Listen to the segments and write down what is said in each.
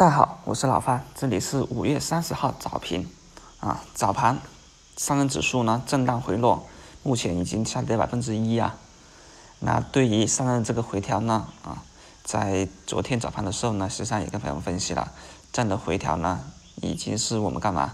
大家好，我是老范，这里是五月三十号早评啊。早盘上证指数呢震荡回落，目前已经下跌百分之一啊。那对于上证这个回调呢啊，在昨天早盘的时候呢，实际上也跟朋友们分析了，这样的回调呢，已经是我们干嘛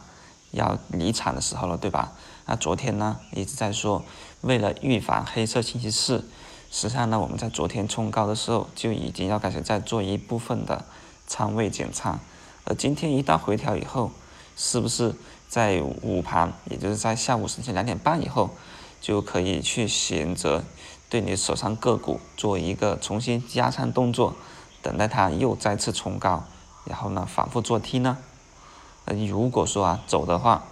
要离场的时候了，对吧？那昨天呢一直在说，为了预防黑色星期四。实际上呢，我们在昨天冲高的时候就已经要开始在做一部分的仓位减仓，而今天一旦回调以后，是不是在午盘，也就是在下午时间两点半以后，就可以去选择对你手上个股做一个重新加仓动作，等待它又再次冲高，然后呢反复做 T 呢？呃，如果说啊走的话，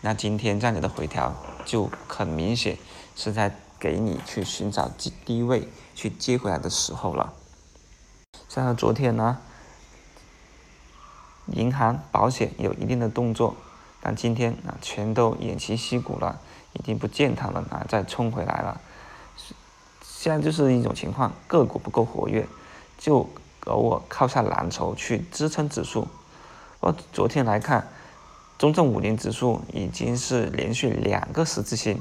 那今天这样子的回调就很明显是在。给你去寻找低低位去接回来的时候了。像昨天呢，银行、保险有一定的动作，但今天啊全都偃旗息鼓了，已经不见它们啊再冲回来了。现在就是一种情况，个股不够活跃，就偶尔靠下蓝筹去支撑指数。我昨天来看，中证五零指数已经是连续两个十字星。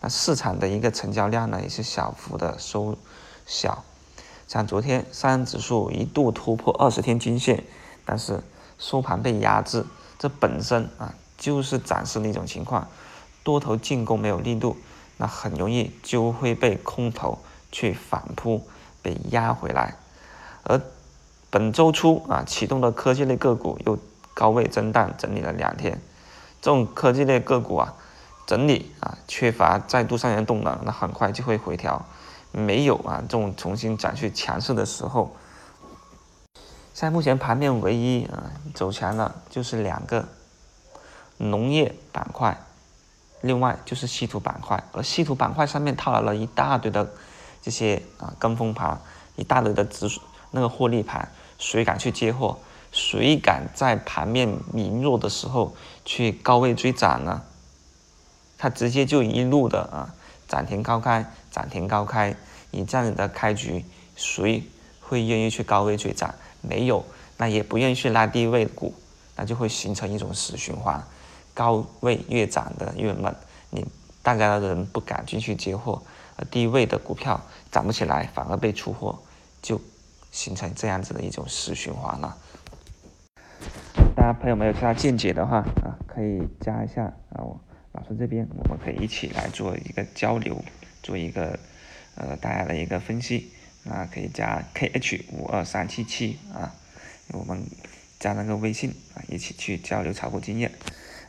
那市场的一个成交量呢，也是小幅的收小。像昨天上证指数一度突破二十天均线，但是收盘被压制，这本身啊就是展示的一种情况，多头进攻没有力度，那很容易就会被空头去反扑，被压回来。而本周初啊启动的科技类个股又高位震荡整理了两天，这种科技类个股啊。整理啊，缺乏再度上扬动能，那很快就会回调。没有啊，这种重新展去强势的时候，在目前盘面唯一啊走强的，就是两个农业板块，另外就是稀土板块。而稀土板块上面套来了一大堆的这些啊跟风盘，一大堆的指数那个获利盘，谁敢去接货？谁敢在盘面明弱的时候去高位追涨呢？它直接就一路的啊涨停高开，涨停高开，你这样的开局，谁会愿意去高位追涨？没有，那也不愿意去拉低位股，那就会形成一种死循环，高位越涨的越猛，你大家的人不敢进去接货，而低位的股票涨不起来，反而被出货，就形成这样子的一种死循环了。大家朋友们有其他见解的话啊，可以加一下啊我。老师这边，我们可以一起来做一个交流，做一个呃大家的一个分析。那可以加 kh 五二三七七啊，我们加那个微信啊，一起去交流炒股经验。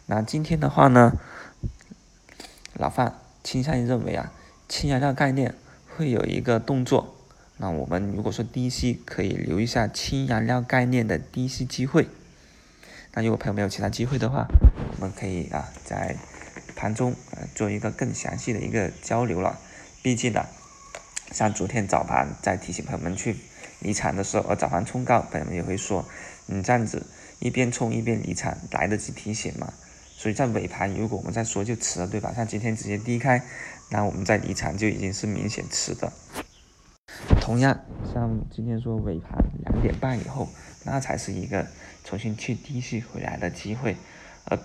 那今天的话呢，老范倾向于认为啊，氢燃料概念会有一个动作。那我们如果说低吸，可以留一下氢燃料概念的低吸机会。那如果朋友没有其他机会的话，我们可以啊在。盘中呃做一个更详细的一个交流了，毕竟呢，像昨天早盘在提醒朋友们去离场的时候，而早盘冲高，朋友们也会说，你这样子一边冲一边离场，来得及提醒吗？所以在尾盘如果我们再说就迟了，对吧？像今天直接低开，那我们在离场就已经是明显迟的。同样，像今天说尾盘两点半以后，那才是一个重新去低吸回来的机会，而。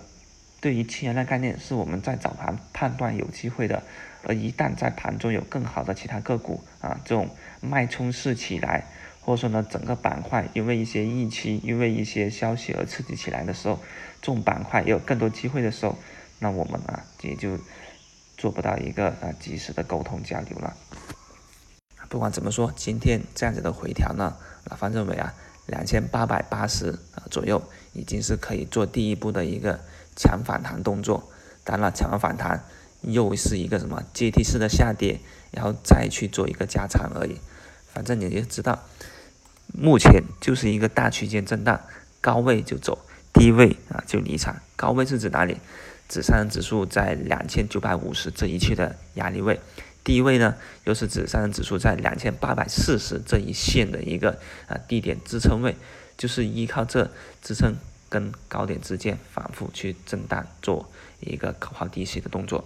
对于氢燃料概念是我们在早盘判断有机会的，而一旦在盘中有更好的其他个股啊，这种脉冲式起来，或者说呢整个板块因为一些预期、因为一些消息而刺激起来的时候，这种板块也有更多机会的时候，那我们啊也就做不到一个啊及时的沟通交流了。不管怎么说，今天这样子的回调呢，老方认为啊，两千八百八十啊左右已经是可以做第一步的一个。强反弹动作，当然强反弹又是一个什么阶梯式的下跌，然后再去做一个加仓而已。反正你就知道，目前就是一个大区间震荡，高位就走，低位啊就离场。高位是指哪里？指上证指数在两千九百五十这一区的压力位，低位呢又是指上证指数在两千八百四十这一线的一个啊低点支撑位，就是依靠这支撑。跟高点之间反复去震荡，做一个高抛低吸的动作。